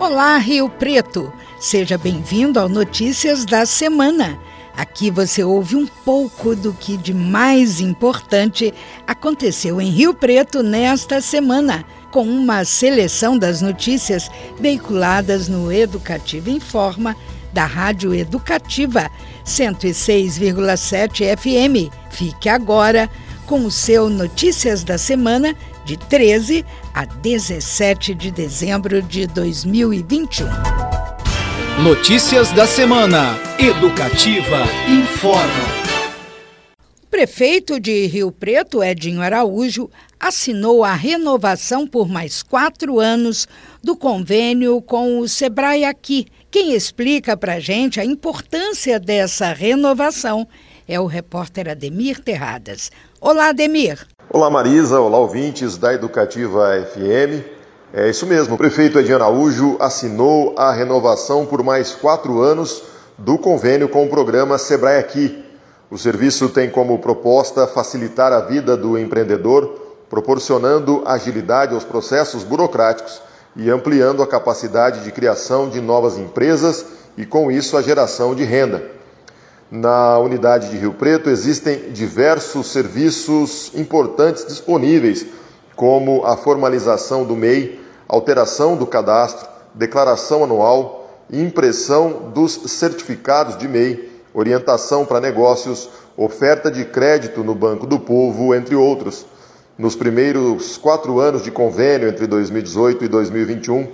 Olá, Rio Preto! Seja bem-vindo ao Notícias da Semana. Aqui você ouve um pouco do que de mais importante aconteceu em Rio Preto nesta semana, com uma seleção das notícias veiculadas no Educativo Informa da Rádio Educativa 106,7 FM. Fique agora com o seu Notícias da Semana de 13 a 17 de dezembro de 2021. Notícias da semana. Educativa informa. O prefeito de Rio Preto, Edinho Araújo, assinou a renovação por mais quatro anos do convênio com o Sebrae Aqui. Quem explica para a gente a importância dessa renovação é o repórter Ademir Terradas. Olá, Ademir. Olá Marisa, olá ouvintes da Educativa FM. É isso mesmo, o prefeito Edinho Araújo assinou a renovação por mais quatro anos do convênio com o programa Sebrae Aqui. O serviço tem como proposta facilitar a vida do empreendedor, proporcionando agilidade aos processos burocráticos e ampliando a capacidade de criação de novas empresas e, com isso, a geração de renda. Na unidade de Rio Preto existem diversos serviços importantes disponíveis, como a formalização do MEI, alteração do cadastro, declaração anual, impressão dos certificados de MEI, orientação para negócios, oferta de crédito no Banco do Povo, entre outros. Nos primeiros quatro anos de convênio, entre 2018 e 2021,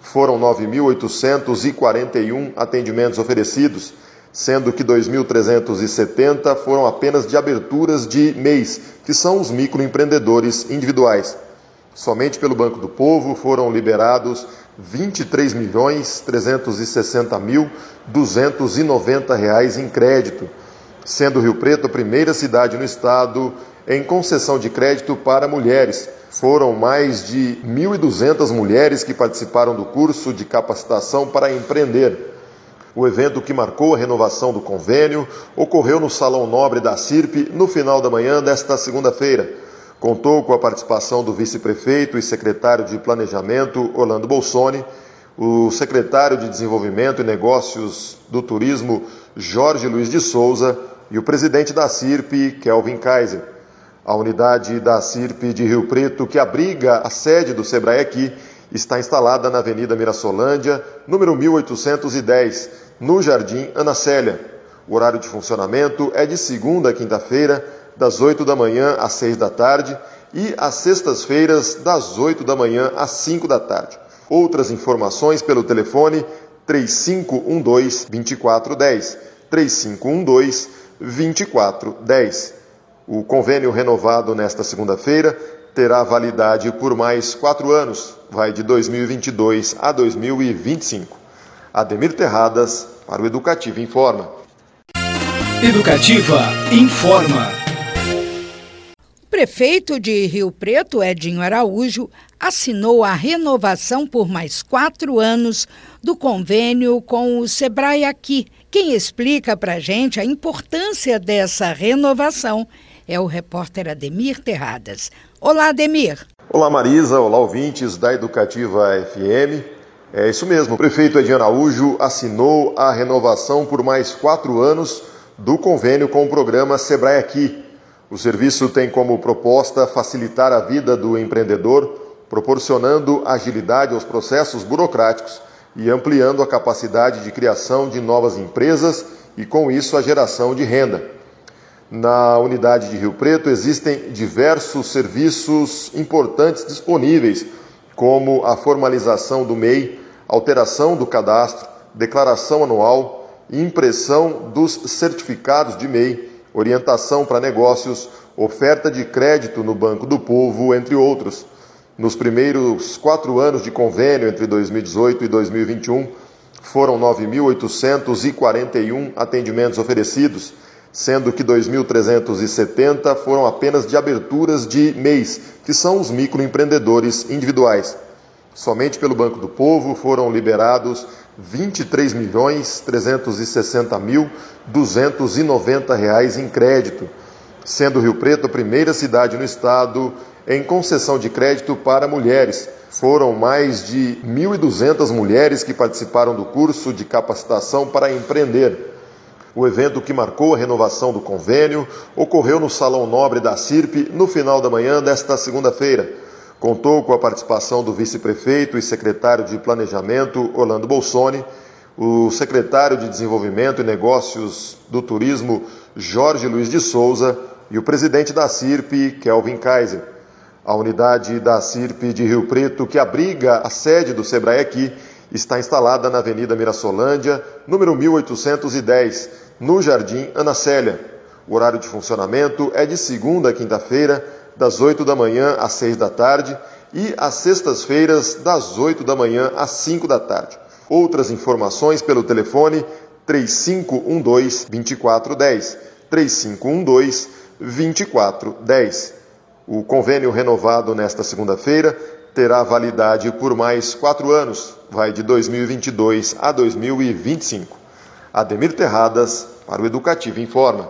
foram 9.841 atendimentos oferecidos sendo que 2.370 foram apenas de aberturas de mês, que são os microempreendedores individuais. Somente pelo Banco do Povo foram liberados 23 milhões 360 mil 290 reais em crédito, sendo Rio Preto a primeira cidade no estado em concessão de crédito para mulheres. Foram mais de 1.200 mulheres que participaram do curso de capacitação para empreender. O evento que marcou a renovação do convênio ocorreu no Salão Nobre da CIRP no final da manhã desta segunda-feira. Contou com a participação do vice-prefeito e secretário de Planejamento, Orlando Bolsoni, o secretário de Desenvolvimento e Negócios do Turismo, Jorge Luiz de Souza, e o presidente da CIRP, Kelvin Kaiser. A unidade da CIRP de Rio Preto, que abriga a sede do Sebrae aqui, está instalada na Avenida Mirassolândia, número 1810, no Jardim Ana Célia. O horário de funcionamento é de segunda a quinta-feira, das 8 da manhã às 6 da tarde e às sextas-feiras, das 8 da manhã às 5 da tarde. Outras informações pelo telefone 3512-2410. 3512-2410. O convênio renovado nesta segunda-feira terá validade por mais quatro anos, vai de 2022 a 2025. Ademir Terradas, para o Educativo Informa. Educativa Informa. O prefeito de Rio Preto, Edinho Araújo, assinou a renovação por mais quatro anos do convênio com o Sebrae Aqui. Quem explica para a gente a importância dessa renovação é o repórter Ademir Terradas. Olá, Ademir. Olá, Marisa. Olá, ouvintes da Educativa FM. É isso mesmo, o prefeito Edinho Araújo assinou a renovação por mais quatro anos do convênio com o programa Sebrae Aqui. O serviço tem como proposta facilitar a vida do empreendedor, proporcionando agilidade aos processos burocráticos e ampliando a capacidade de criação de novas empresas e, com isso, a geração de renda. Na unidade de Rio Preto existem diversos serviços importantes disponíveis, como a formalização do MEI, alteração do cadastro, declaração anual, impressão dos certificados de MEI, orientação para negócios, oferta de crédito no Banco do Povo, entre outros. Nos primeiros quatro anos de convênio, entre 2018 e 2021, foram 9.841 atendimentos oferecidos sendo que 2.370 foram apenas de aberturas de mês, que são os microempreendedores individuais. Somente pelo Banco do Povo foram liberados 23 milhões 360 mil 290 reais em crédito, sendo Rio Preto a primeira cidade no estado em concessão de crédito para mulheres. Foram mais de 1.200 mulheres que participaram do curso de capacitação para empreender. O evento que marcou a renovação do convênio ocorreu no Salão Nobre da CIRP no final da manhã desta segunda-feira. Contou com a participação do vice-prefeito e secretário de Planejamento, Orlando Bolsoni, o secretário de Desenvolvimento e Negócios do Turismo, Jorge Luiz de Souza, e o presidente da CIRP, Kelvin Kaiser. A unidade da CIRP de Rio Preto, que abriga a sede do Sebrae aqui, está instalada na Avenida Mirassolândia, número 1810, no Jardim Ana Célia. O horário de funcionamento é de segunda a quinta-feira, das 8 da manhã às 6 da tarde e às sextas-feiras, das 8 da manhã às 5 da tarde. Outras informações pelo telefone 3512-2410. 3512-2410. O convênio renovado nesta segunda-feira terá validade por mais quatro anos, vai de 2022 a 2025. Ademir Terradas, para o Educativo Informa.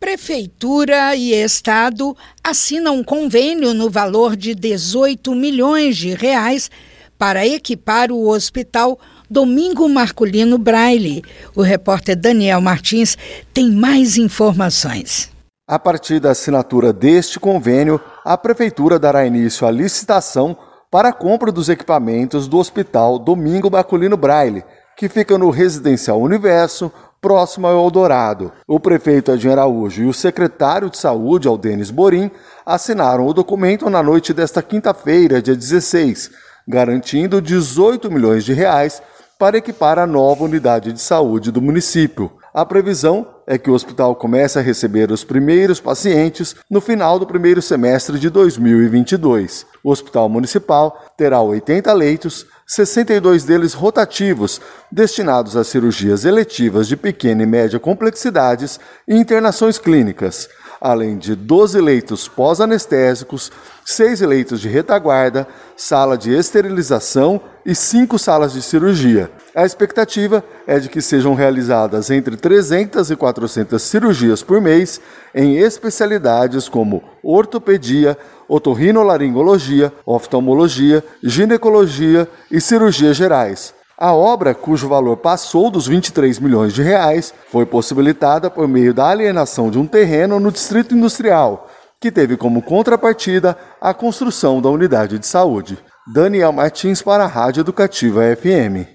Prefeitura e Estado assinam um convênio no valor de 18 milhões de reais para equipar o hospital Domingo Marculino Braille. O repórter Daniel Martins tem mais informações. A partir da assinatura deste convênio, a Prefeitura dará início à licitação para a compra dos equipamentos do Hospital Domingo Marculino Braille, que fica no Residencial Universo, próximo ao Eldorado. O prefeito Edinho Araújo e o secretário de Saúde, Aldenis Borim, assinaram o documento na noite desta quinta-feira, dia 16, garantindo 18 milhões de reais para equipar a nova unidade de saúde do município. A previsão é que o hospital comece a receber os primeiros pacientes no final do primeiro semestre de 2022. O Hospital Municipal terá 80 leitos, 62 deles rotativos, destinados a cirurgias eletivas de pequena e média complexidades e internações clínicas, além de 12 leitos pós-anestésicos, 6 leitos de retaguarda, sala de esterilização e 5 salas de cirurgia. A expectativa é de que sejam realizadas entre 300 e 400 cirurgias por mês em especialidades como ortopedia, otorrinolaringologia, oftalmologia, ginecologia e cirurgias gerais. A obra, cujo valor passou dos 23 milhões de reais, foi possibilitada por meio da alienação de um terreno no Distrito Industrial, que teve como contrapartida a construção da unidade de saúde. Daniel Martins para a Rádio Educativa FM.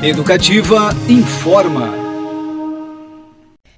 Educativa informa.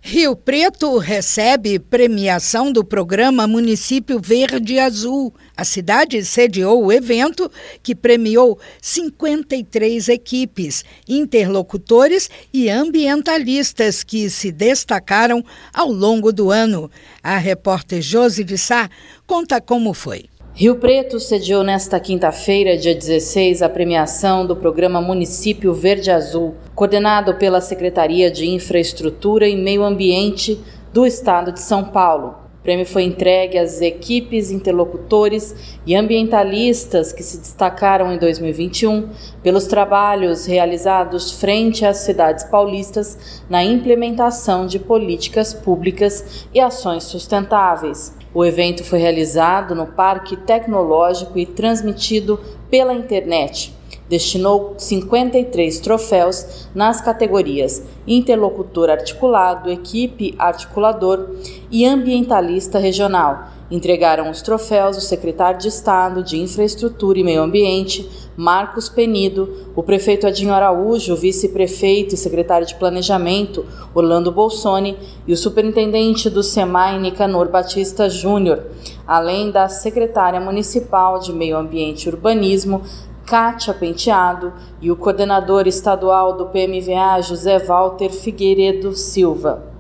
Rio Preto recebe premiação do programa Município Verde Azul. A cidade sediou o evento que premiou 53 equipes, interlocutores e ambientalistas que se destacaram ao longo do ano. A repórter Josi de Sá conta como foi. Rio Preto sediou nesta quinta-feira, dia 16, a premiação do programa Município Verde Azul, coordenado pela Secretaria de Infraestrutura e Meio Ambiente do Estado de São Paulo. O prêmio foi entregue às equipes, interlocutores e ambientalistas que se destacaram em 2021 pelos trabalhos realizados frente às cidades paulistas na implementação de políticas públicas e ações sustentáveis. O evento foi realizado no Parque Tecnológico e transmitido pela internet. Destinou 53 troféus nas categorias Interlocutor Articulado, Equipe Articulador e Ambientalista Regional. Entregaram os troféus o secretário de Estado de Infraestrutura e Meio Ambiente, Marcos Penido, o prefeito Adinho Araújo, o vice-prefeito e secretário de Planejamento, Orlando Bolsoni, e o superintendente do SEMAI, Nicanor Batista Júnior, além da secretária municipal de Meio Ambiente e Urbanismo, Kátia Penteado, e o coordenador estadual do PMVA, José Walter Figueiredo Silva.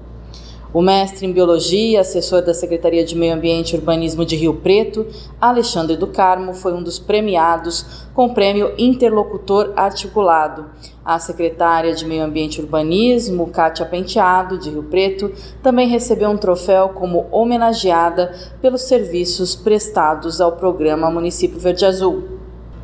O mestre em Biologia, assessor da Secretaria de Meio Ambiente e Urbanismo de Rio Preto, Alexandre do Carmo, foi um dos premiados com o prêmio Interlocutor Articulado. A secretária de Meio Ambiente e Urbanismo, Kátia Penteado, de Rio Preto, também recebeu um troféu como homenageada pelos serviços prestados ao programa Município Verde Azul.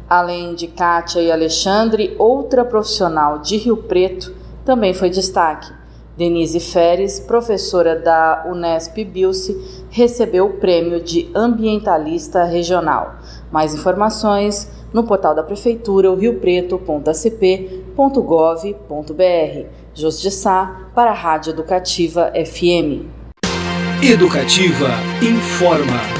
Além de Kátia e Alexandre, outra profissional de Rio Preto também foi destaque. Denise Feres, professora da Unesp Bilce, recebeu o prêmio de ambientalista regional. Mais informações no portal da Prefeitura, riopreto.acp.gov.br. Sá, para a Rádio Educativa FM. Educativa informa.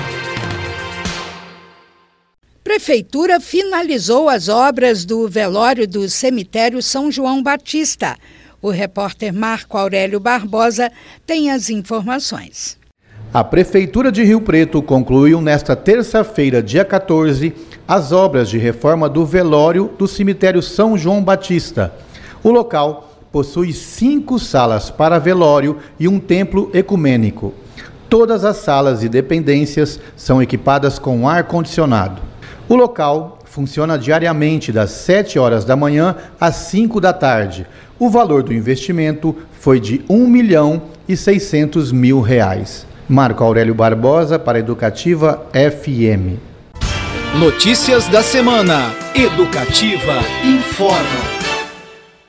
Prefeitura finalizou as obras do velório do cemitério São João Batista. O repórter Marco Aurélio Barbosa tem as informações. A Prefeitura de Rio Preto concluiu nesta terça-feira, dia 14, as obras de reforma do velório do cemitério São João Batista. O local possui cinco salas para velório e um templo ecumênico. Todas as salas e dependências são equipadas com ar-condicionado. O local funciona diariamente das 7 horas da manhã às 5 da tarde. O valor do investimento foi de 1 milhão e 600 mil reais. Marco Aurélio Barbosa para Educativa FM. Notícias da semana. Educativa informa.